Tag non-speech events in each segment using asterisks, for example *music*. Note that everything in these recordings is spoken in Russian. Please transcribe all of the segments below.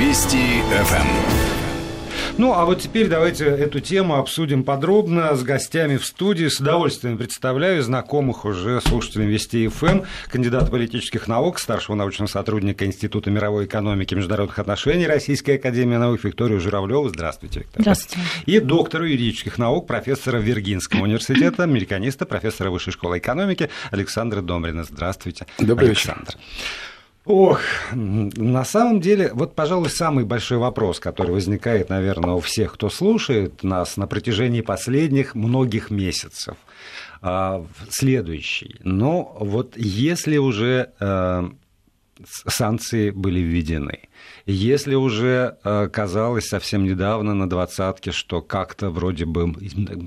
Вести ФМ. Ну, а вот теперь давайте эту тему обсудим подробно с гостями в студии. С удовольствием представляю знакомых уже слушателям Вести ФМ, кандидата политических наук, старшего научного сотрудника Института мировой экономики и международных отношений Российской академии наук Викторию Журавлеву. Здравствуйте, Виктория. Здравствуйте. И доктору юридических наук, профессора Виргинского университета, американиста, профессора Высшей школы экономики Александра Домрина. Здравствуйте, Добрый Александр. вечер. Ох, на самом деле, вот, пожалуй, самый большой вопрос, который возникает, наверное, у всех, кто слушает нас на протяжении последних многих месяцев, а, следующий. Но вот если уже э, санкции были введены, если уже э, казалось совсем недавно на двадцатке, что как-то вроде бы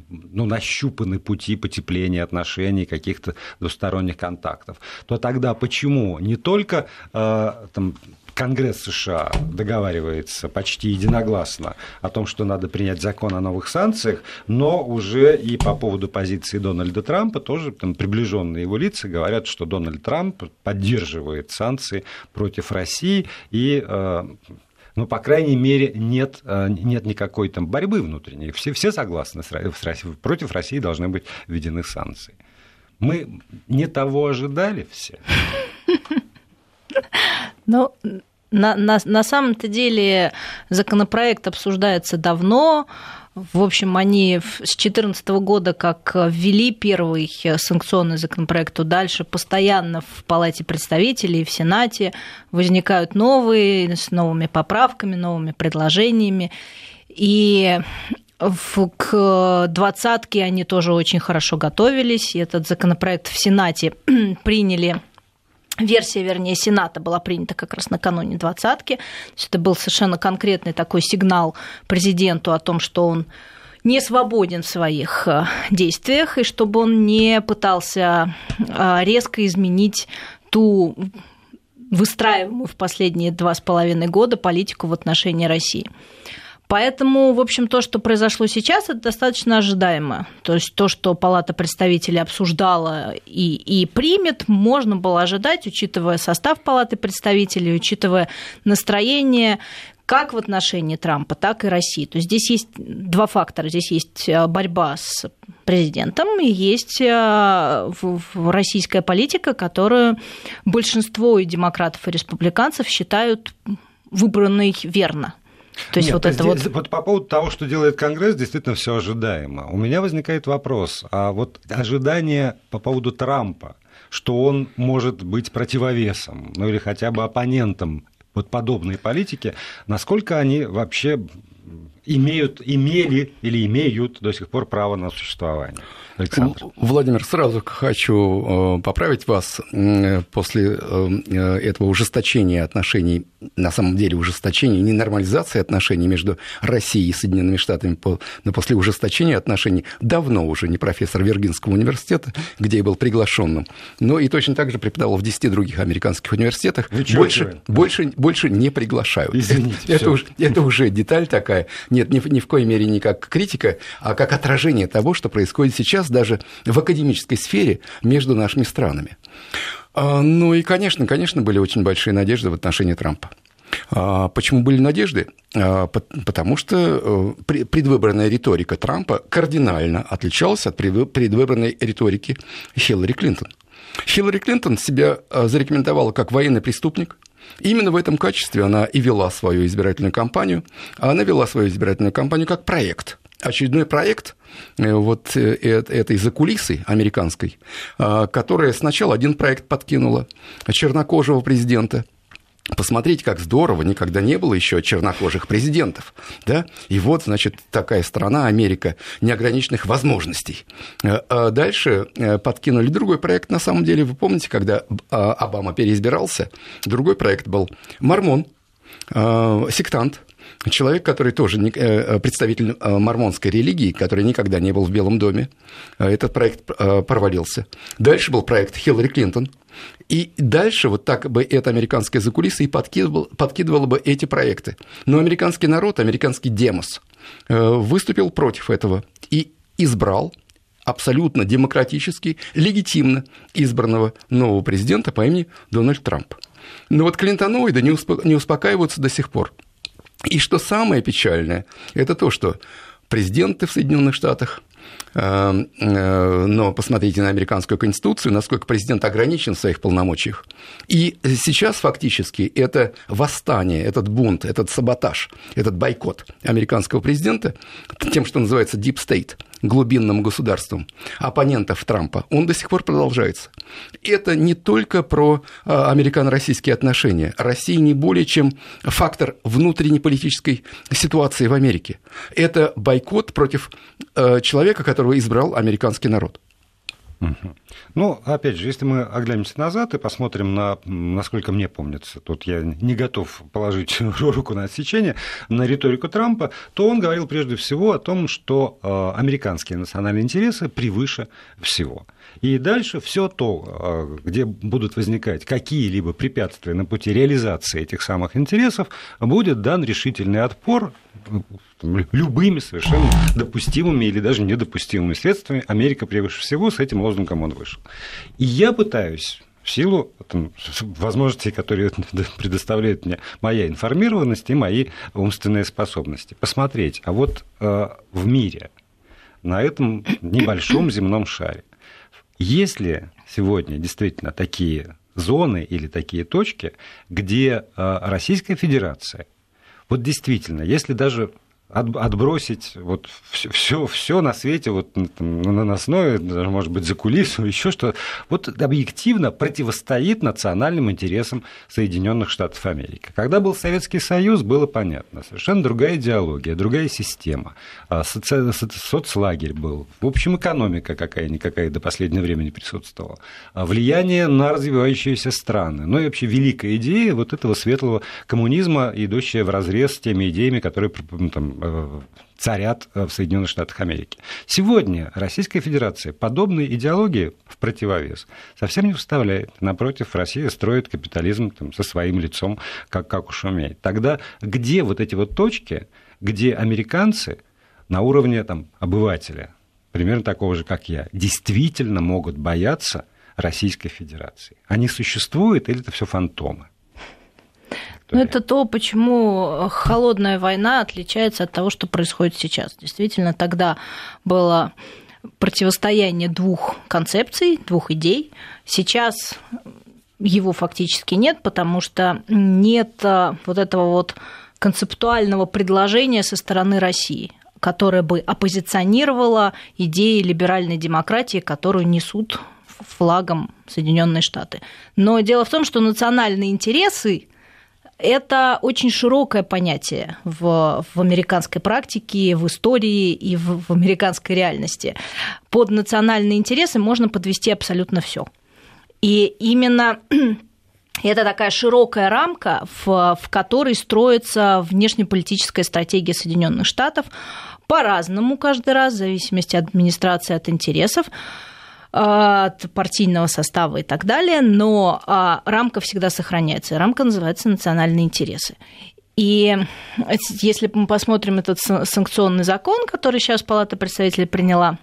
ну, нащупаны пути потепления отношений, каких-то двусторонних контактов, то тогда почему не только э, там, Конгресс США договаривается почти единогласно о том, что надо принять закон о новых санкциях, но уже и по поводу позиции Дональда Трампа тоже там, приближенные его лица говорят, что Дональд Трамп поддерживает санкции против России и э, ну, по крайней мере, нет, э, нет никакой там борьбы внутренней. Все, все согласны с Россией. Против России должны быть введены санкции. Мы не того ожидали все. *laughs* Ну, на, на, на самом-то деле законопроект обсуждается давно. В общем, они с 2014 года, как ввели первый санкционный законопроект, то дальше постоянно в Палате представителей в Сенате возникают новые, с поправками, новыми предложениями. И к двадцатке они тоже очень хорошо готовились. И этот законопроект в Сенате *clears throat* приняли версия, вернее, Сената была принята как раз накануне двадцатки. Это был совершенно конкретный такой сигнал президенту о том, что он не свободен в своих э, действиях, и чтобы он не пытался э, резко изменить ту выстраиваемую в последние два с половиной года политику в отношении России. Поэтому, в общем, то, что произошло сейчас, это достаточно ожидаемо. То есть то, что Палата представителей обсуждала и, и примет, можно было ожидать, учитывая состав Палаты представителей, учитывая настроение как в отношении Трампа, так и России. То есть здесь есть два фактора. Здесь есть э, борьба с президентом и есть э, российская политика, которую большинство и демократов, и республиканцев считают выбранной верно. То есть Нет, вот это здесь, вот... вот по поводу того, что делает Конгресс, действительно все ожидаемо. У меня возникает вопрос, а вот ожидания по поводу Трампа, что он может быть противовесом, ну или хотя бы оппонентом вот подобной политики, насколько они вообще имеют, имели или имеют до сих пор право на существование? Александр. Владимир, сразу хочу э, поправить вас. После э, этого ужесточения отношений, на самом деле ужесточения, не нормализации отношений между Россией и Соединенными Штатами, но после ужесточения отношений давно уже не профессор Виргинского университета, где я был приглашенным, но и точно так же преподавал в 10 других американских университетах, больше, больше, больше не приглашают. Извините. Это, уже, это уже деталь такая. Нет, ни, ни в коей мере не как критика, а как отражение того, что происходит сейчас сейчас даже в академической сфере между нашими странами. А, ну и, конечно, конечно, были очень большие надежды в отношении Трампа. А, почему были надежды? А, потому что э, предвыборная риторика Трампа кардинально отличалась от предвыборной риторики Хиллари Клинтон. Хиллари Клинтон себя зарекомендовала как военный преступник. Именно в этом качестве она и вела свою избирательную кампанию. Она вела свою избирательную кампанию как проект – очередной проект э, вот э, этой закулисы американской, а, которая сначала один проект подкинула чернокожего президента, Посмотрите, как здорово, никогда не было еще чернокожих президентов. Да? И вот, значит, такая страна, Америка, неограниченных возможностей. Э, а дальше подкинули другой проект, на самом деле, вы помните, когда а, Обама переизбирался, другой проект был «Мормон», сектант, человек, который тоже э, э, представитель э, мормонской религии, который никогда не был в Белом доме. Этот проект провалился. Дальше был проект Хиллари Клинтон. И дальше вот так бы это американское закулисье и подкидывало, подкидывало бы эти проекты. Но американский народ, американский демос выступил против этого и избрал абсолютно демократически, легитимно избранного нового президента по имени Дональд Трамп. Но вот клинтоноиды не успокаиваются до сих пор. И что самое печальное, это то, что президенты в Соединенных Штатах, Эм, э, но посмотрите на американскую конституцию, насколько президент ограничен в своих полномочиях. И сейчас фактически это восстание, этот бунт, этот саботаж, этот бойкот американского президента тем, что называется deep state – глубинным государством оппонентов Трампа, он до сих пор продолжается. Это не только про а, американо-российские отношения. Россия не более чем фактор внутренней политической ситуации в Америке. Это бойкот против э, человека, которого избрал американский народ. Ну, опять же, если мы оглянемся назад и посмотрим на, насколько мне помнится, тут я не готов положить *laughs* руку на отсечение, на риторику Трампа, то он говорил прежде всего о том, что э, американские национальные интересы превыше всего. И дальше все то, э, где будут возникать какие-либо препятствия на пути реализации этих самых интересов, будет дан решительный отпор любыми совершенно допустимыми или даже недопустимыми средствами. Америка превыше всего, с этим лозунгом он вышел. И я пытаюсь в силу там, возможностей, которые *laughs* предоставляет мне моя информированность и мои умственные способности, посмотреть, а вот э, в мире, на этом небольшом земном шаре, есть ли сегодня действительно такие зоны или такие точки, где э, Российская Федерация, вот действительно, если даже отбросить вот все, все, на свете, вот на наносное, даже, может быть, за кулису, *laughs* еще что вот объективно противостоит национальным интересам Соединенных Штатов Америки. Когда был Советский Союз, было понятно, совершенно другая идеология, другая система, а, соци... соцлагерь был, в общем, экономика какая-никакая до последнего времени присутствовала, а влияние на развивающиеся страны, ну и вообще великая идея вот этого светлого коммунизма, идущая в разрез с теми идеями, которые там, царят в Соединенных Штатах Америки. Сегодня Российская Федерация подобной идеологии в противовес совсем не вставляет. Напротив, Россия строит капитализм там, со своим лицом, как, как уж умеет. Тогда где вот эти вот точки, где американцы на уровне там, обывателя, примерно такого же, как я, действительно могут бояться Российской Федерации? Они существуют или это все фантомы? Ну, это то, почему холодная война отличается от того, что происходит сейчас. Действительно, тогда было противостояние двух концепций, двух идей. Сейчас его фактически нет, потому что нет а, вот этого вот концептуального предложения со стороны России которое бы оппозиционировало идеи либеральной демократии, которую несут флагом Соединенные Штаты. Но дело в том, что национальные интересы это очень широкое понятие в, в американской практике, в истории и в, в американской реальности. Под национальные интересы можно подвести абсолютно все. И именно *clears throat* это такая широкая рамка, в, в которой строится внешнеполитическая стратегия Соединенных Штатов по-разному каждый раз, в зависимости от администрации, от интересов от партийного состава и так далее, но а, рамка всегда сохраняется. Рамка называется национальные интересы. И если мы посмотрим этот санкционный закон, который сейчас Палата представителей приняла,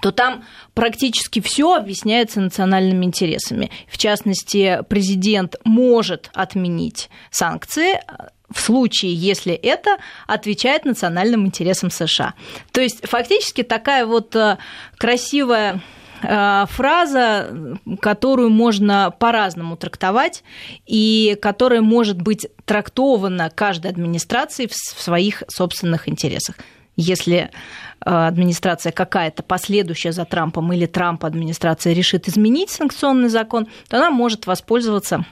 то там практически все объясняется национальными интересами. В частности, президент может отменить санкции в случае, если это отвечает национальным интересам США. То есть фактически такая вот э, красивая фраза, которую можно по-разному трактовать и которая может быть трактована каждой администрацией в своих собственных интересах. Если э, администрация какая-то последующая за Трампом или Трамп администрация решит изменить санкционный закон, то она может воспользоваться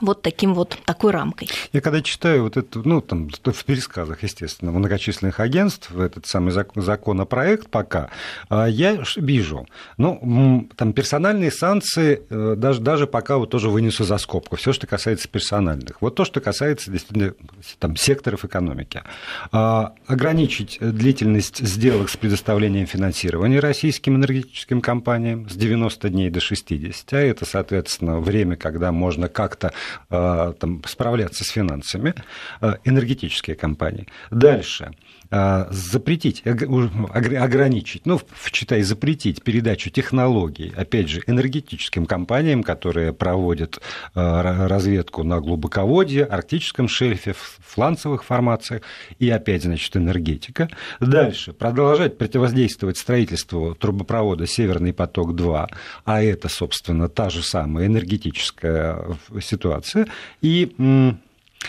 вот таким вот такой рамкой. Я когда читаю вот это, ну, там, в пересказах, естественно, многочисленных агентств, этот самый законопроект пока, а, я вижу, ну, там персональные санкции э, даже, даже пока вот тоже вынесу за скобку, все, что касается персональных. Вот то, что касается действительно там, секторов экономики. А, ограничить длительность сделок с предоставлением финансирования российским энергетическим компаниям с 90 дней до 60, а это, соответственно, время, когда можно как-то там, справляться с финансами, энергетические компании. Дальше запретить, ограничить, ну, читай, запретить передачу технологий, опять же, энергетическим компаниям, которые проводят разведку на глубоководье, арктическом шельфе, фланцевых формациях, и опять, значит, энергетика. Дальше продолжать противодействовать строительству трубопровода «Северный поток-2», а это, собственно, та же самая энергетическая ситуация, и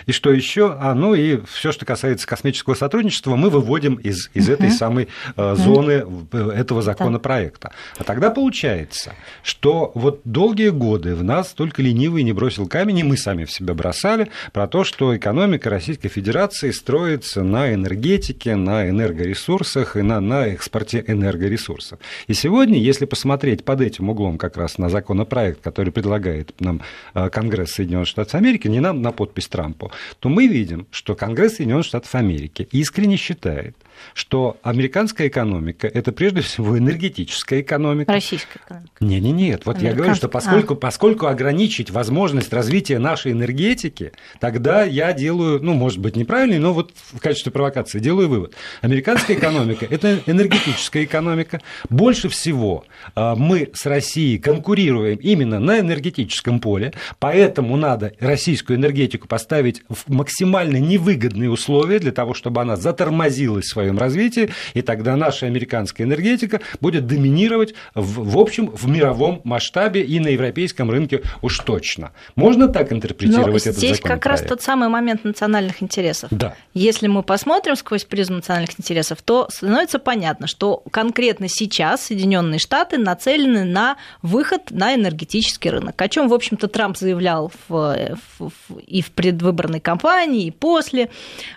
и что еще? А, ну и все, что касается космического сотрудничества, мы выводим из, из этой самой э, зоны э, этого законопроекта. А тогда получается, что вот долгие годы в нас только ленивый не бросил камень, и мы сами в себя бросали, про то, что экономика Российской Федерации строится на энергетике, на энергоресурсах и на, на экспорте энергоресурсов. И сегодня, если посмотреть под этим углом как раз на законопроект, который предлагает нам э, Конгресс Соединенных Штатов Америки, не нам на подпись Трампа, То мы видим, что Конгресс Соединенных Штатов Америки искренне считает, что американская экономика – это прежде всего энергетическая экономика. Российская экономика. Не, не, нет. Вот я говорю, что поскольку, а. поскольку ограничить возможность развития нашей энергетики, тогда я делаю, ну, может быть, неправильный, но вот в качестве провокации делаю вывод. Американская экономика – это энергетическая экономика. Больше всего а, мы с Россией конкурируем именно на энергетическом поле, поэтому надо российскую энергетику поставить в максимально невыгодные условия для того, чтобы она затормозилась в своем развитии, и тогда наша американская энергетика будет доминировать в, в общем в мировом масштабе и на европейском рынке уж точно. Можно так интерпретировать Но этот здесь как раз тот самый момент национальных интересов. Да. Если мы посмотрим сквозь призму национальных интересов, то становится понятно, что конкретно сейчас Соединенные Штаты нацелены на выход на энергетический рынок, о чем, в общем-то, Трамп заявлял в, в, и в предвыборной кампании, и после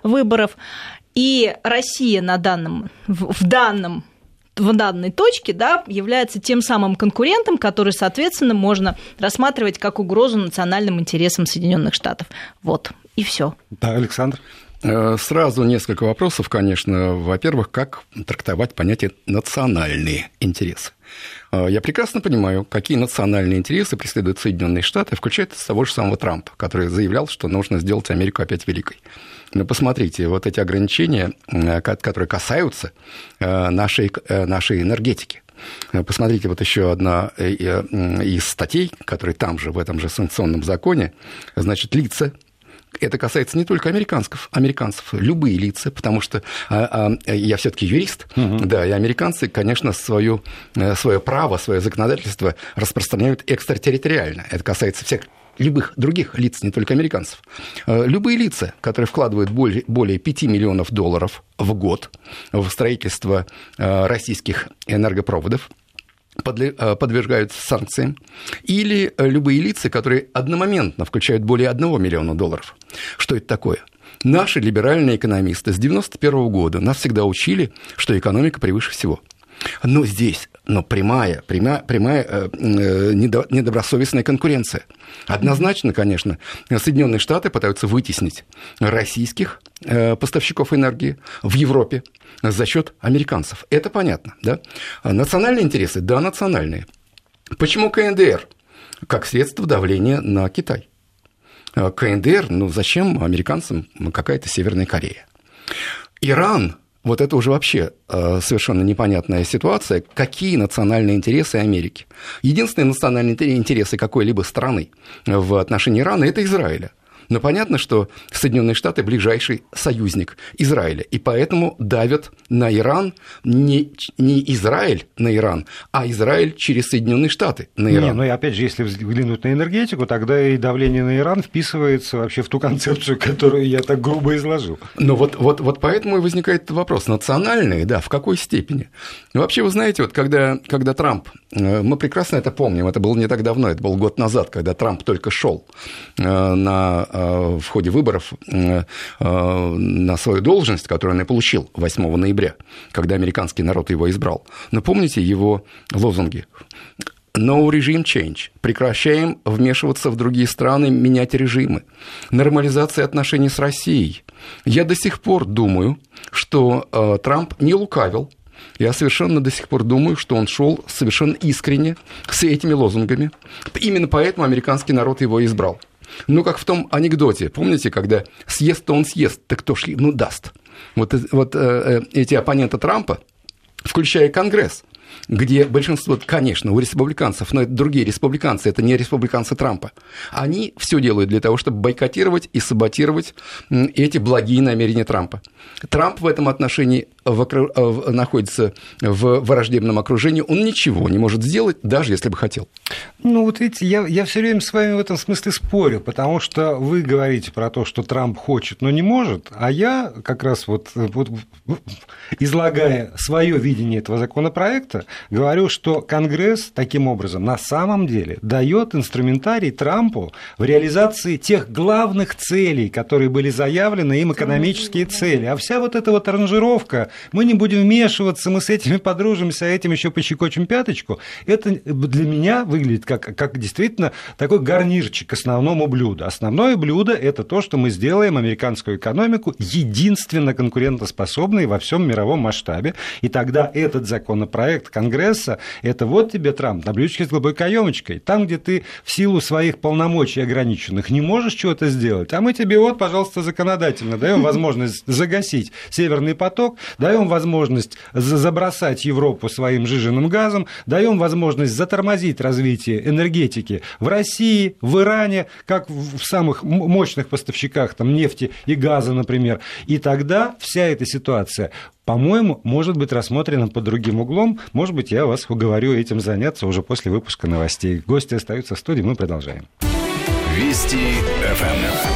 выборов. И Россия на данном, в данном в данной точке да, является тем самым конкурентом, который, соответственно, можно рассматривать как угрозу национальным интересам Соединенных Штатов. Вот, и все. Да, Александр. Э, сразу несколько вопросов, конечно. Во-первых, как трактовать понятие национальные интересы? Э, я прекрасно понимаю, какие национальные интересы преследуют Соединенные Штаты, включая того же самого Трампа, который заявлял, что нужно сделать Америку опять великой. Но посмотрите, вот эти ограничения, э, которые касаются э, нашей, нашей энергетики. Посмотрите, вот еще одна из статей, которые там же, в этом же санкционном законе, значит, лица, это касается не только американцев, американцев, любые лица, потому что а, а, я все-таки юрист, угу. да, и американцы, конечно, свое, э, свое право, свое законодательство распространяют экстратерриториально. Это касается всех любых других лиц, не только американцев. Э, любые лица, которые вкладывают более, более 5 миллионов долларов в год в строительство э, российских энергопроводов, Э, подвергаются санкциям, или любые лица, которые одномоментно включают более 1 миллиона долларов. Что это такое? Наши либеральные экономисты с 1991 года нас всегда учили, что экономика превыше всего. Но здесь но прямая, прямая, прямая э, э недобросовестная конкуренция. Однозначно, конечно, Соединенные Штаты пытаются вытеснить российских э, поставщиков энергии в Европе за счет американцев. Это понятно, да? Национальные интересы, да, национальные. Почему КНДР? Как средство давления на Китай. КНДР, ну зачем американцам какая-то Северная Корея? Иран вот это уже вообще э, совершенно непонятная ситуация. Какие национальные интересы Америки? Единственные национальные интересы какой-либо страны в отношении Ирана – это Израиля. Но понятно, что Соединенные Штаты ближайший союзник Израиля, и поэтому давят на Иран не, не Израиль на Иран, а Израиль через Соединенные Штаты на Иран. Не, ну и опять же, если взглянуть на энергетику, тогда и давление на Иран вписывается вообще в ту концепцию, *laughs* которую я так грубо изложил. Ну вот, вот, вот поэтому и возникает вопрос, национальные, да, в какой степени? Ну, вообще, вы знаете, вот когда, когда Трамп, э, мы прекрасно это помним, это было не так давно, это был год назад, когда Трамп только шел э, на в ходе выборов э, э, на свою должность, которую он и получил 8 ноября, когда американский народ его избрал. Но помните его лозунги? No regime change. Прекращаем вмешиваться в другие страны, менять режимы. Нормализация отношений с Россией. Я до сих пор думаю, что э, Трамп не лукавил. Я совершенно до сих пор думаю, что он шел совершенно искренне с этими лозунгами. Именно поэтому американский народ его избрал. Ну, как в том анекдоте, помните, когда съест-то он съест, так кто ж ну даст. Вот, вот э, эти оппоненты Трампа, включая Конгресс, где большинство, конечно, у республиканцев, но это другие республиканцы, это не республиканцы Трампа, они все делают для того, чтобы бойкотировать и саботировать эти благие намерения Трампа. Трамп в этом отношении в, в, находится в враждебном окружении, он ничего не может сделать, даже если бы хотел. Ну, вот видите, я, я все время с вами в этом смысле спорю, потому что вы говорите про то, что Трамп хочет, но не может, а я как раз вот, вот излагая свое видение этого законопроекта, говорю, что Конгресс таким образом на самом деле дает инструментарий Трампу в реализации тех главных целей, которые были заявлены им экономические цели. А вся вот эта вот аранжировка, мы не будем вмешиваться, мы с этими подружимся, а этим еще пощекочем пяточку, это для меня выглядит как, как действительно такой гарнирчик к основному блюду. Основное блюдо – это то, что мы сделаем американскую экономику единственно конкурентоспособной во всем мировом масштабе, и тогда этот законопроект Конгресса – это вот тебе, Трамп, на блюдечке с голубой каемочкой, там, где ты в силу своих полномочий ограниченных не можешь чего-то сделать, а мы тебе вот, пожалуйста, законодательно даем возможность *laughs* загасить Северный поток, даем возможность забросать Европу своим жиженным газом, даем возможность затормозить развитие энергетики в России, в Иране, как в самых мощных поставщиках там, нефти и газа, например. И тогда вся эта ситуация по-моему, может быть рассмотрена под другим углом. Может быть, я вас уговорю этим заняться уже после выпуска новостей. Гости остаются в студии, мы продолжаем. Вести ФМ.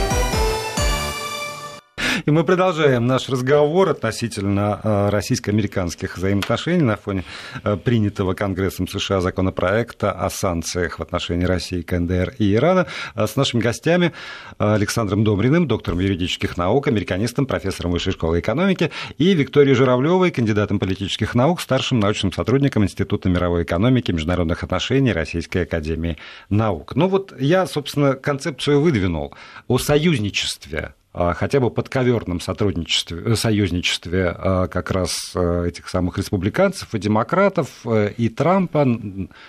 И мы продолжаем наш разговор относительно э, российско-американских взаимоотношений на фоне э, принятого Конгрессом США законопроекта о санкциях в отношении России, КНДР и Ирана э, с нашими гостями Александром Домриным, доктором юридических наук, американистом, профессором Высшей школы экономики, и Викторией Журавлевой, кандидатом политических наук, старшим научным сотрудником Института мировой экономики и международных отношений Российской академии наук. Ну вот я, собственно, концепцию выдвинул о союзничестве хотя бы подковерном сотрудничестве, э, союзничестве а, как раз э, этих самых республиканцев и демократов э, и Трампа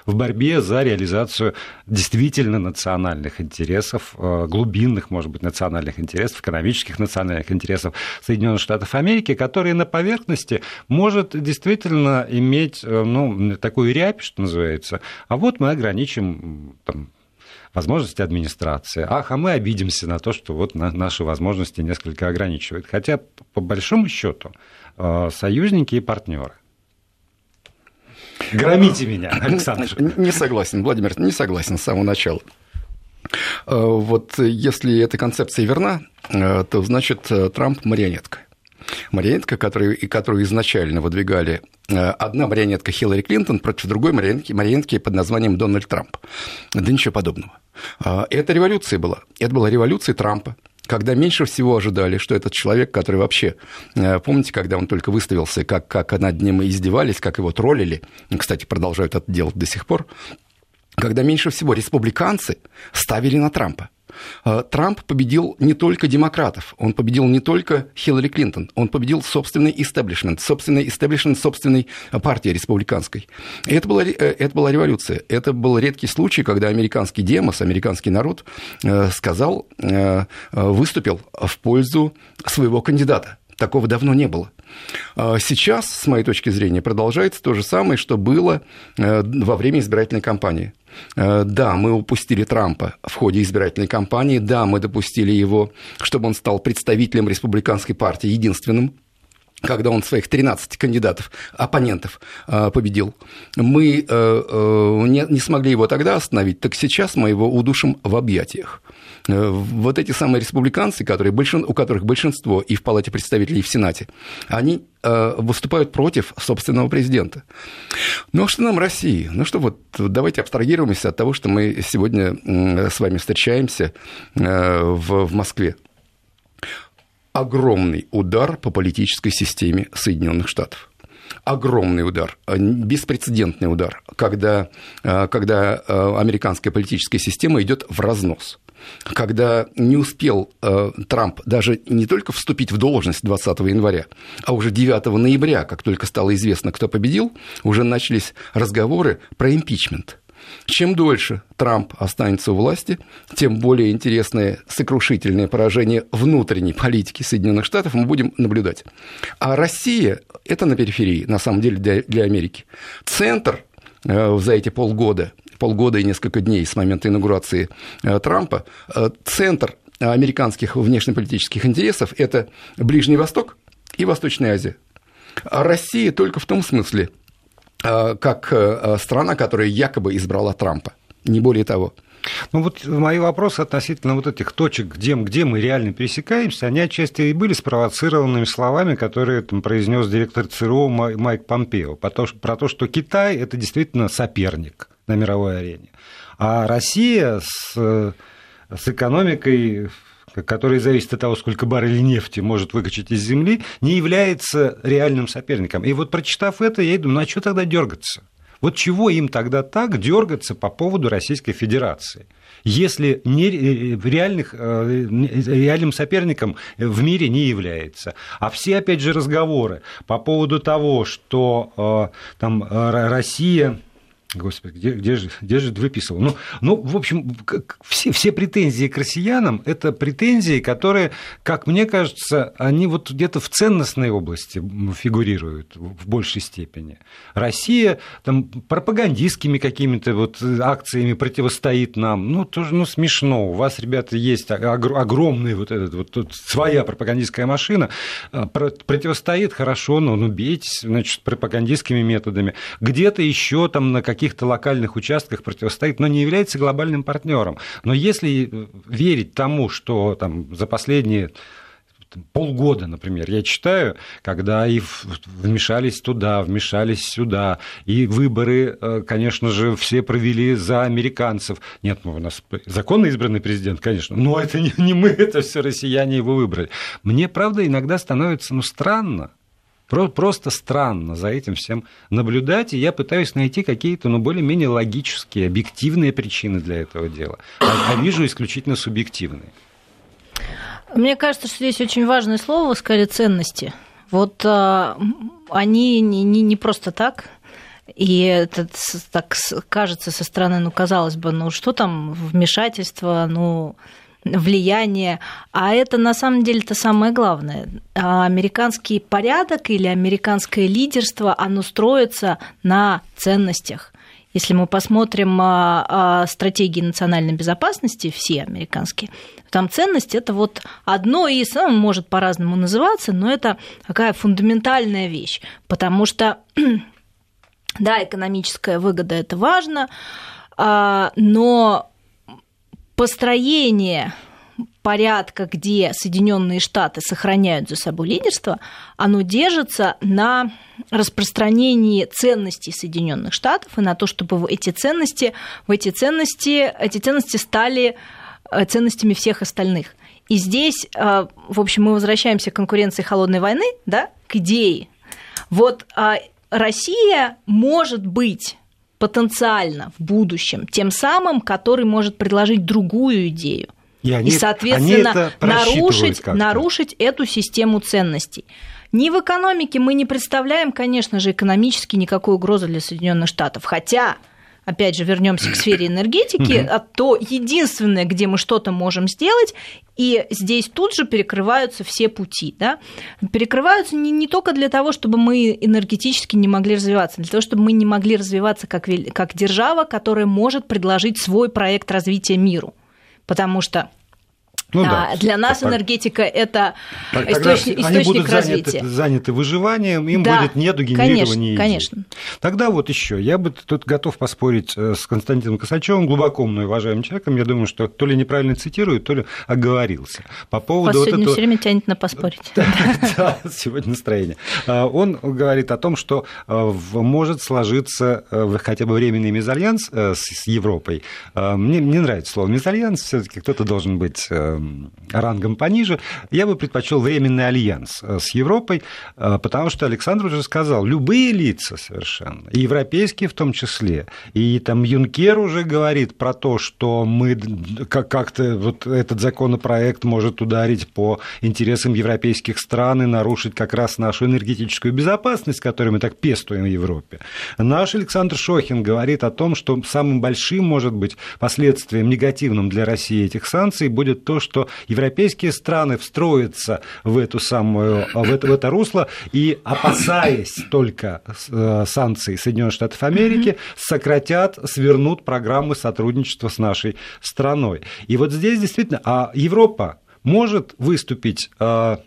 в борьбе за реализацию действительно национальных интересов, глубинных, может быть, национальных интересов, экономических национальных интересов Соединенных Штатов Америки, которые на поверхности может действительно иметь ну, такую рябь, что называется, а вот мы ограничим там, возможности администрации. Ах, а мы обидимся на то, что вот наши возможности несколько ограничивают. Хотя, по большому счету, э, союзники и партнеры. Громите меня, Александр. Не согласен, Владимир, не согласен с самого начала. Э, вот если эта концепция верна, э, то значит Трамп марионетка. Марионетка, которую, и которую изначально выдвигали одна марионетка Хиллари Клинтон против другой марионетки, марионетки под названием Дональд Трамп. Да ничего подобного. А, это революция была. Это была революция Трампа, когда меньше всего ожидали, что этот человек, который вообще, э, помните, когда он только выставился, как, как над ним издевались, как его троллили, кстати, продолжают это делать до сих пор, когда меньше всего республиканцы ставили на Трампа. Э, Трамп победил не только демократов, он победил не только Хиллари Клинтон, он победил собственный истеблишмент, собственный истеблишмент собственной партии республиканской. И это была, э, это была революция. Это был редкий случай, когда американский демос, американский народ э, сказал, выступил в пользу своего кандидата. Такого давно не было. Сейчас, с моей точки зрения, продолжается то же самое, что было во время избирательной кампании. Э, да, мы упустили Трампа в ходе избирательной кампании, да, мы допустили его, чтобы он стал представителем республиканской партии, единственным, когда он своих 13 кандидатов, оппонентов э, победил. Мы э, не смогли его тогда остановить, так сейчас мы его удушим в объятиях. Вот эти самые республиканцы, которые, у которых большинство и в Палате представителей, и в Сенате, они Э, выступают против собственного президента. Ну а что нам России? Ну что вот, давайте абстрагируемся от того, что мы сегодня с вами встречаемся э, в, в Москве. Огромный удар по политической системе Соединенных Штатов огромный удар, э, беспрецедентный удар, когда, когда американская политическая система идет в разнос когда не успел э, Трамп даже не только вступить в должность 20 января, а уже 9 ноября, как только стало известно, кто победил, уже начались разговоры про импичмент. чем дольше Трамп останется у власти, тем более интересное сокрушительное поражение внутренней политики Соединенных Штатов мы будем наблюдать. А Россия – это на периферии, на самом деле, для, для Америки. Центр э, за эти полгода, полгода и несколько дней с момента инаугурации э, Трампа, э, центр американских внешнеполитических интересов – это Ближний Восток и Восточная Азия. А Россия только в том смысле, э, как страна, которая якобы избрала Трампа, не более того. Ну вот мои вопросы относительно вот этих точек, где, где мы реально пересекаемся, они отчасти и были спровоцированными словами, которые там произнес директор ЦРУ Майк Помпео, про то, что Китай – это действительно соперник на мировой арене. А Россия с, с экономикой которая зависит от того, сколько баррелей нефти может выкачать из земли, не является реальным соперником. И вот прочитав это, я думаю, ну а что тогда дергаться? Вот чего им тогда так дергаться по поводу Российской Федерации? если не, э, реальных, э, реальным соперником в мире не является. А все, опять же, разговоры по поводу того, что э, там Россия Господи, где, где, же, где же выписывал? Ну, ну, в общем, все, все претензии к россиянам – это претензии, которые, как мне кажется, они вот где-то в ценностной области фигурируют в большей степени. Россия там пропагандистскими какими-то вот акциями противостоит нам. Ну, тоже ну, смешно. У вас, ребята, есть огромная вот эта вот тут своя пропагандистская машина. А, противостоит хорошо, но ну, бейтесь, значит, пропагандистскими методами. Где-то еще там на каких каких-то локальных участках противостоит, но не является глобальным партнером. Но если верить тому, что там, за последние полгода, например, я читаю, когда и вмешались туда, вмешались сюда, и выборы, э, конечно же, все провели за американцев. Нет, ну, у нас законно избранный президент, конечно, но это не, не мы, это все россияне его выбрали. Мне, правда, иногда становится ну, странно, Просто странно за этим всем наблюдать, и я пытаюсь найти какие-то, ну, более-менее логические, объективные причины для этого дела, а, а вижу исключительно субъективные. Мне кажется, что здесь очень важное слово, сказали, ценности. Вот а, они не, не, не просто так, и это так кажется со стороны, ну, казалось бы, ну, что там вмешательство, ну, влияние, а это на самом деле это самое главное. А американский порядок или американское лидерство, оно строится на ценностях. Если мы посмотрим а, стратегии национальной безопасности, все американские, там ценность это вот одно из, ну, может по-разному называться, но это такая фундаментальная вещь, потому что, *clears throat* да, экономическая выгода это важно, а, но построение порядка, где Соединенные Штаты сохраняют за собой лидерство, оно держится на распространении ценностей Соединенных Штатов и на то, чтобы эти ценности, в эти ценности, эти ценности стали э, ценностями всех остальных. И здесь, э, в общем, мы возвращаемся к конкуренции холодной войны, да, к идее. Вот а, Россия может быть потенциально в будущем тем самым, который может предложить другую идею. И, они, и соответственно, они нарушить, нарушить эту систему ценностей. Ни в экономике мы не представляем, конечно же, экономически никакой угрозы для Соединенных Штатов. Хотя опять же, вернемся к сфере энергетики, а то единственное, где мы что-то можем сделать, и здесь тут же перекрываются все пути. Да? Перекрываются не, не только для того, чтобы мы энергетически не могли развиваться, для того, чтобы мы не могли развиваться как, как держава, которая может предложить свой проект развития миру. Потому что ну, да. Для нас так, энергетика это источник, источник они будут развития. Заняты, заняты выживанием, им да, будет нету генерирования конечно, идей. Конечно. Тогда вот еще, я бы тут готов поспорить э, с Константином Косачевым, глубоко мной уважаемым человеком. Я думаю, что то ли неправильно цитирую, то ли оговорился. По поводу Вас вот сегодня этого... все время тянет на поспорить. *laughs* Да, сегодня настроение. А, он говорит о том, что э, может сложиться э, хотя бы временный мезальянс с Европой. Мне, мне нравится слово мезальянс, все-таки кто-то должен быть рангом пониже, я бы предпочел временный альянс с Европой, потому что Александр уже сказал, любые лица совершенно, и европейские в том числе, и там Юнкер уже говорит про то, что мы как-то вот этот законопроект может ударить по интересам европейских стран и нарушить как раз нашу энергетическую безопасность, которую мы так пестуем в Европе. Наш Александр Шохин говорит о том, что самым большим, может быть, последствием негативным для России этих санкций будет то, что европейские страны встроятся в эту самую, в это, в это русло и, опасаясь только э, санкций Соединенных Штатов Америки, сократят, свернут программы сотрудничества с нашей страной. И вот здесь действительно, а Европа может выступить э,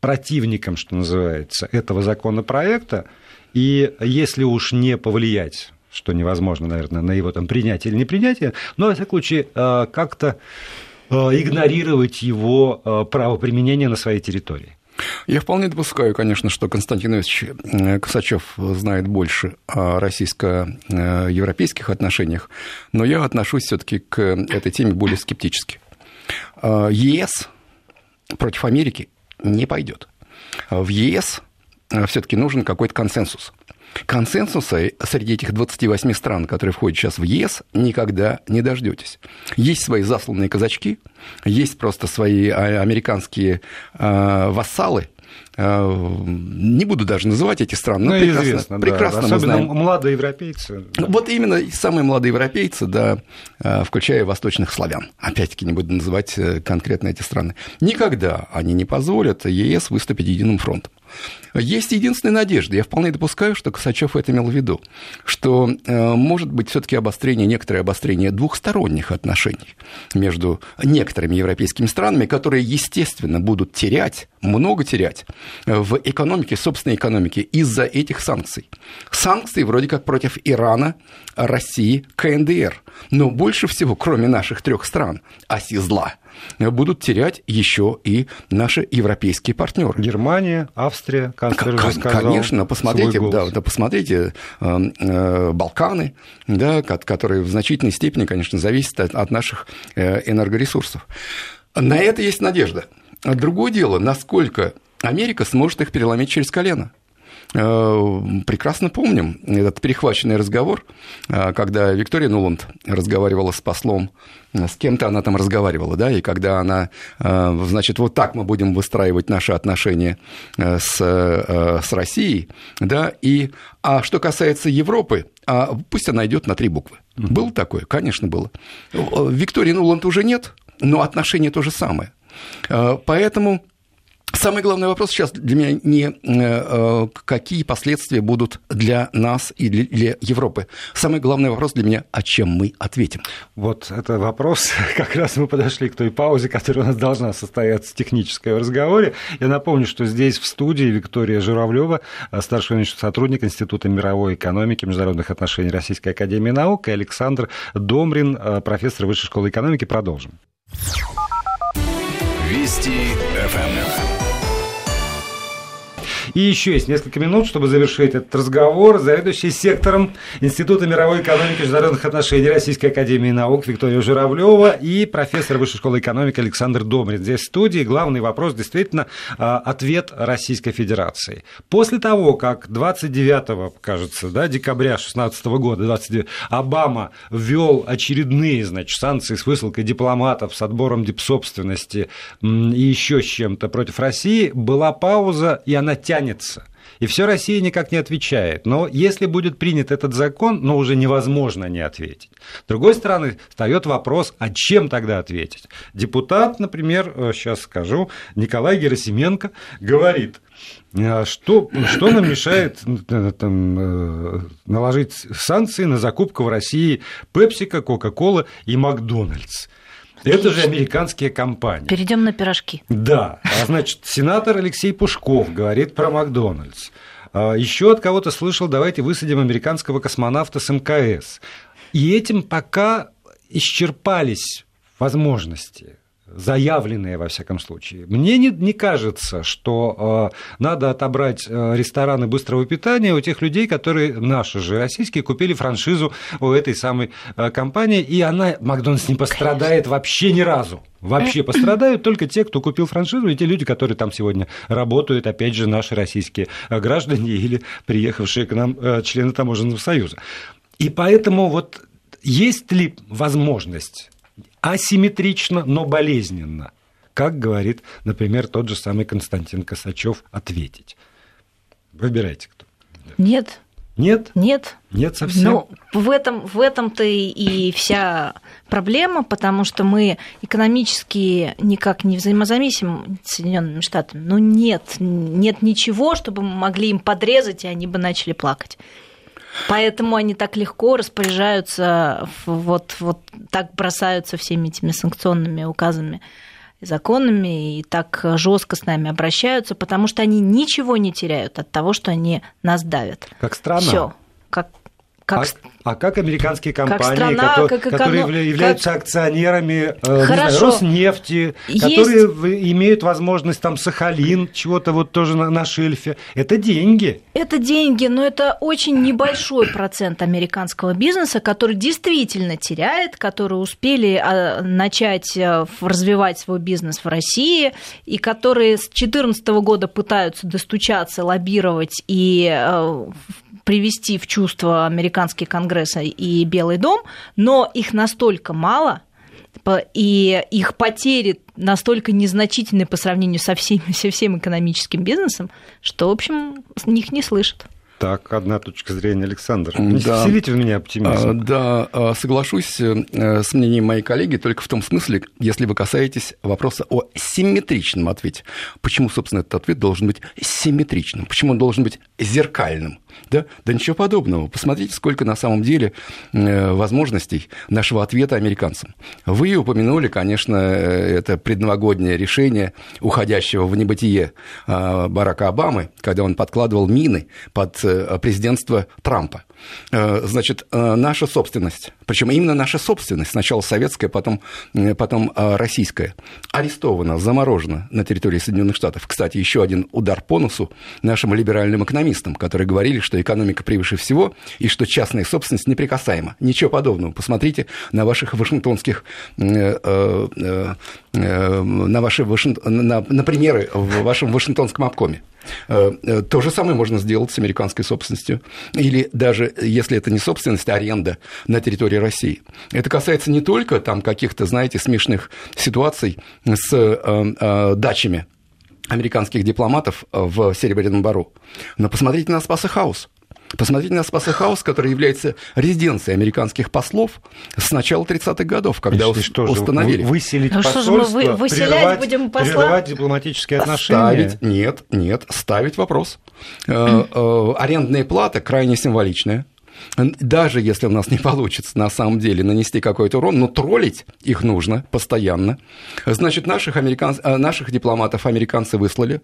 противником, что называется, этого законопроекта, и если уж не повлиять что невозможно, наверное, на его там принятие или непринятие, но, во всяком случае, э, как-то игнорировать его э, правоприменение на своей территории. Я вполне допускаю, конечно, что Константин Иванович Косачев знает больше о российско-европейских отношениях, но я отношусь все-таки к этой теме более скептически. ЕС против Америки не пойдет. В ЕС все-таки нужен какой-то консенсус. Консенсуса среди этих 28 стран, которые входят сейчас в ЕС, никогда не дождетесь. Есть свои засланные казачки, есть просто свои а, американские э, вассалы, а, не буду даже называть эти страны, но ну, прекрасно, известно, прекрасно да. Особенно знаем. молодые европейцы. Да. Вот именно самые молодые европейцы, да, включая восточных славян. Опять-таки не буду называть э, конкретно эти страны. Никогда они не позволят ЕС выступить единым фронтом. Есть единственная надежда. Я вполне допускаю, что Косачев это имел в виду, что э, может быть все-таки обострение, некоторое обострение двухсторонних отношений между некоторыми европейскими странами, которые, естественно, будут терять, много терять в экономике, собственной экономике из-за этих санкций. Санкции вроде как против Ирана, России, КНДР. Но больше всего, кроме наших трех стран, оси зла – будут терять еще и наши европейские партнеры. Германия, Австрия, канцлер уже сказал. Конечно, посмотрите, да, да, посмотрите э, э, Балканы, да, которые в значительной степени, конечно, зависят от, от наших э, энергоресурсов. На это есть надежда. Другое дело, насколько Америка сможет их переломить через колено. Э, прекрасно помним этот перехваченный разговор, э, когда Виктория Нуланд разговаривала с послом, э, с кем-то она там разговаривала, да, и когда она, значит, вот так мы будем выстраивать наши отношения с, с Россией, да, и, а что касается Европы, а пусть она идет на три буквы. Было такое? Конечно, было. Виктории Нуланд уже нет, но отношения то же самое. Поэтому Самый главный вопрос сейчас для меня не э, э, какие последствия будут для нас и для Европы. Самый главный вопрос для меня, о чем мы ответим. Вот это вопрос, *laughs* как раз мы подошли к той паузе, которая у нас должна состояться в техническом разговоре. Я напомню, что здесь в студии Виктория Журавлева, старший научный сотрудник Института мировой экономики и международных отношений Российской Академии Наук, и Александр Домрин, э, профессор Высшей школы экономики. Продолжим. Вести ФМ. И еще есть несколько минут, чтобы завершить этот разговор. Заведующий сектором Института мировой экономики и международных отношений Российской академии наук Виктория Журавлева и профессор Высшей школы экономики Александр Домрин. Здесь в студии главный вопрос действительно а, ответ Российской Федерации. После того, как 29, кажется, да, декабря 2016 года 29, Обама ввел очередные значит, санкции с высылкой дипломатов, с отбором дипсобственности и еще с чем-то против России, была пауза, и она тянет тянется. И все Россия никак не отвечает. Но если будет принят этот закон, ну, уже невозможно не ответить. С другой стороны, встает вопрос, а чем тогда ответить? Депутат, например, сейчас э, скажу, Николай Герасименко говорит, «А что, что нам мешает э, там, э, наложить санкции на закупку в России Пепсика, Кока-Кола и Макдональдс? Это же американские компании. Перейдем на пирожки. Да. А значит, сенатор Алексей Пушков говорит про Макдональдс. А Еще от кого-то слышал, давайте высадим американского космонавта с МКС. И этим пока исчерпались возможности заявленные, во всяком случае. Мне не, не кажется, что э, надо отобрать э, рестораны быстрого питания у тех людей, которые, наши же российские, купили франшизу у этой самой э, компании, и она, Макдональдс, не пострадает Конечно. вообще ни разу. Вообще пострадают только те, кто купил франшизу, и те люди, которые там сегодня работают, опять же, наши российские э, граждане или приехавшие к нам э, члены таможенного союза. И поэтому вот есть ли возможность асимметрично, но болезненно, как говорит, например, тот же самый Константин Косачев, ответить. Выбирайте кто. Нет. Нет? Нет. Нет совсем. Ну, в этом, в этом-то и вся проблема, потому что мы экономически никак не взаимозависимы с Соединенными Штатами. Ну, нет, нет ничего, чтобы мы могли им подрезать, и они бы начали плакать. Поэтому они так легко распоряжаются, вот, вот так бросаются всеми этими санкционными указами и законами и так жестко с нами обращаются, потому что они ничего не теряют от того, что они нас давят. Как страна. Все. Как, как... А, а как американские компании, как страна, которые, как эко... которые являются как... акционерами э, знаю, Роснефти, Есть... которые имеют возможность там Сахалин, чего-то вот тоже на, на шельфе, это деньги. Это деньги, но это очень небольшой процент американского бизнеса, который действительно теряет, которые успели а, начать э, развивать свой бизнес в России и которые с 2014 года пытаются достучаться, лоббировать и э, привести в чувство американский конгресс и Белый дом, но их настолько мало, и их потери настолько незначительны по сравнению со всем, *laughs* со всем экономическим бизнесом, что, в общем, них не слышат. Так, одна точка зрения, Александр. Да. Вселите в меня оптимизм. А, да, а, соглашусь э, с мнением моей коллеги только в том смысле, если вы касаетесь вопроса о симметричном ответе. Почему, собственно, этот ответ должен быть симметричным? Почему он должен быть зеркальным? Да? да ничего подобного. Посмотрите, сколько на самом деле э, возможностей нашего ответа американцам. Вы упомянули, конечно, э, это предновогоднее решение уходящего в небытие Барака Обамы, когда он подкладывал мины под Э, президентства Трампа. Значит, наша собственность, причем именно наша собственность, сначала советская, потом, потом российская, арестована, заморожена на территории Соединенных Штатов. Кстати, еще один удар по носу нашим либеральным экономистам, которые говорили, что экономика превыше всего и что частная собственность неприкасаема. Ничего подобного. Посмотрите на ваших вашингтонских на ваши на, на примеры в вашем Вашингтонском обкоме. Э, э, то же самое можно сделать с американской собственностью. Или даже, если это не собственность, а аренда на территории России. Это касается не только там каких-то, знаете, смешных ситуаций с э, дачами американских дипломатов в Серебряном Бару. Но посмотрите на Спаса Хаус. Посмотрите на Спаса Хаус, который является резиденцией американских послов с начала 30-х годов, когда Значит, что установили. Же, выселить ну, посольство, что же мы выселять прерывать, будем посла? прерывать дипломатические отношения? Ставить, нет, нет, ставить вопрос. Э, э, арендная плата крайне символичная даже если у нас не получится на самом деле нанести какой-то урон, но троллить их нужно постоянно. Значит, наших, американ... Э, наших дипломатов американцы выслали,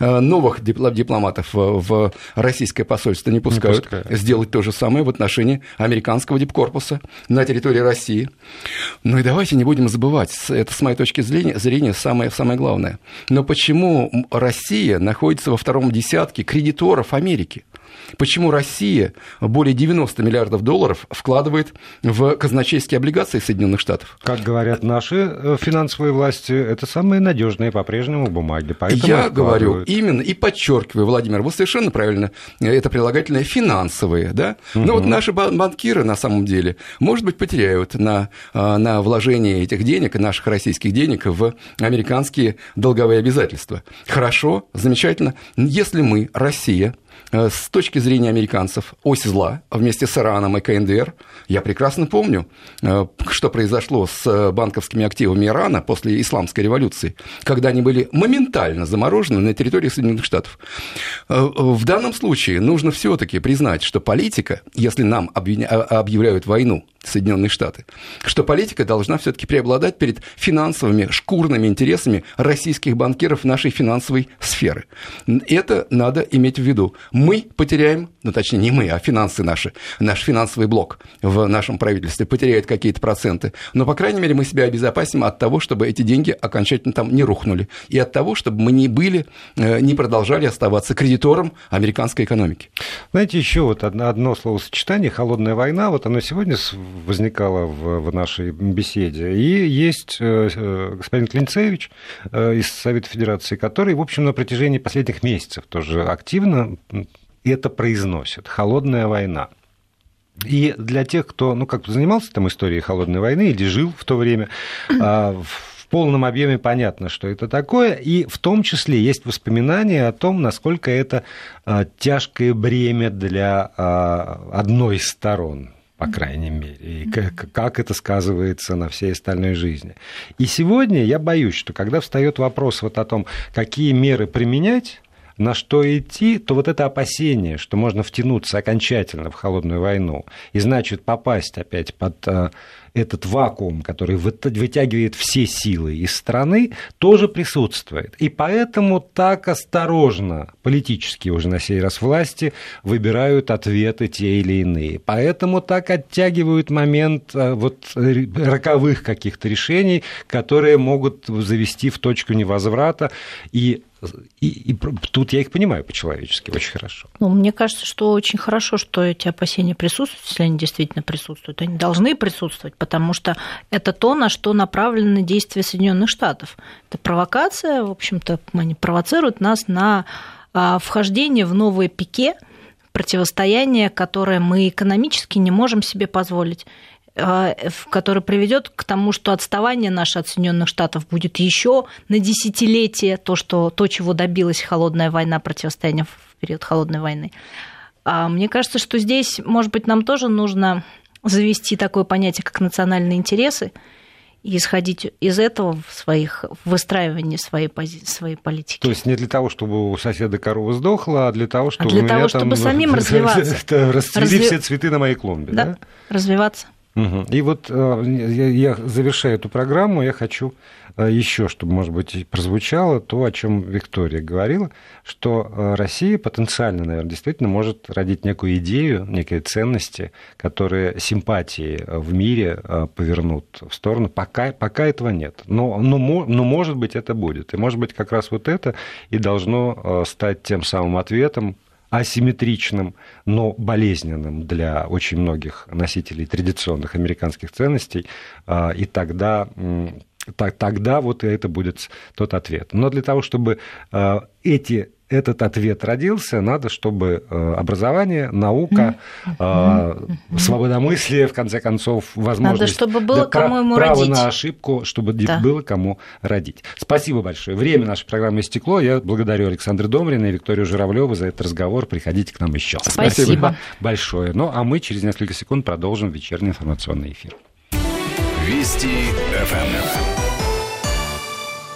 э, новых дипломатов в российское посольство не пускают. Не пускают. Сделать то же самое в отношении американского дипкорпуса на территории России. Ну и давайте не будем забывать, это с моей точки зрения, зрения самое, самое главное. Но почему Россия находится во втором десятке кредиторов Америки? Почему Россия более 90 миллиардов долларов вкладывает в казначейские облигации Соединенных Штатов? Как говорят наши э, финансовые власти, это самые надежные по-прежнему бумаги. Я говорю именно и подчеркиваю, Владимир, вы совершенно правильно, э, это прилагательное финансовые, да? Но угу. вот наши банкиры на самом деле, может быть, потеряют на, э, на вложение этих денег, наших российских денег в американские долговые обязательства. Хорошо, замечательно. Если мы, Россия, с точки зрения американцев, ось зла вместе с Ираном и КНДР. Я прекрасно помню, э, что произошло с банковскими активами Ирана после исламской революции, когда они были моментально заморожены на территории Соединенных Штатов. Э, в данном случае нужно все-таки признать, что политика, если нам объявляют войну, Соединенные Штаты, что политика должна все-таки преобладать перед финансовыми, шкурными интересами российских банкиров нашей финансовой сферы. Это надо иметь в виду. Мы потеряем, ну точнее не мы, а финансы наши, наш финансовый блок в нашем правительстве потеряет какие-то проценты, но, по крайней мере, мы себя обезопасим от того, чтобы эти деньги окончательно там не рухнули, и от того, чтобы мы не были, э, не продолжали оставаться кредитором американской экономики. Знаете, еще вот одно, словосочетание «холодная война», вот оно сегодня возникало в, в нашей беседе, и есть э, э, господин Клинцевич из Совета Федерации, который, в общем, на протяжении последних месяцев тоже активно это произносит. Холодная война. И для тех, кто, ну, как занимался там историей холодной войны или жил в то время, а, в полном объеме понятно, что это такое, и в том числе есть воспоминания о том, насколько это а, тяжкое бремя для а, одной из сторон по крайней мере, и как, как это сказывается на всей остальной жизни. И сегодня я боюсь, что когда встает вопрос вот о том, какие меры применять, на что идти, то вот это опасение, что можно втянуться окончательно в холодную войну и, значит, попасть опять под э, этот вакуум, который вытягивает все силы из страны, тоже присутствует. И поэтому так осторожно политические уже на сей раз власти выбирают ответы те или иные. Поэтому так оттягивают момент э, вот роковых каких-то решений, которые могут завести в точку невозврата и и, и тут я их понимаю по-человечески очень хорошо. Ну, мне кажется, что очень хорошо, что эти опасения присутствуют, если они действительно присутствуют. Они должны присутствовать, потому что это то, на что направлены действия Соединенных Штатов. Это провокация, в общем-то, они провоцируют нас на а, вхождение в новые пике, противостояние, которое мы экономически не можем себе позволить. А, который приведет к тому, что отставание наше от Соединенных Штатов будет еще на десятилетие, то, что, то, чего добилась холодная война, противостояние в период холодной войны. А мне кажется, что здесь, может быть, нам тоже нужно завести такое понятие, как национальные интересы, и исходить из этого в своих в выстраивании своей, пози, своей политики. То есть не для того, чтобы у соседа корова сдохла, а для того, чтобы а для того, там чтобы самим *laughs* развиваться. Расцвели Разви... все цветы на моей клумбе. Да, да? развиваться. Угу. И вот э, я завершаю эту программу, я хочу э, еще, чтобы, может быть, прозвучало то, о чем Виктория говорила, что э, Россия потенциально, наверное, действительно может родить некую идею, некие ценности, которые симпатии в мире повернут в сторону. Пока, пока этого нет. Но, но, но, может быть, это будет. И, может быть, как раз вот это и должно стать тем самым ответом, асимметричным, но болезненным для очень многих носителей традиционных американских ценностей, а, и тогда тогда вот это будет тот ответ. Но для того, чтобы а, эти этот ответ родился, надо, чтобы э, образование, наука, mm-hmm. свободомыслие, в конце концов, возможность... Надо, чтобы было да, кому ему право родить. на ошибку, чтобы да. было кому родить. Спасибо большое. Время нашей программы истекло. Я благодарю Александра Домрина и Викторию Журавлеву за этот разговор. Приходите к нам еще. Спасибо. Спасибо большое. Ну, а мы через несколько секунд продолжим вечерний информационный эфир. Вести ФМ.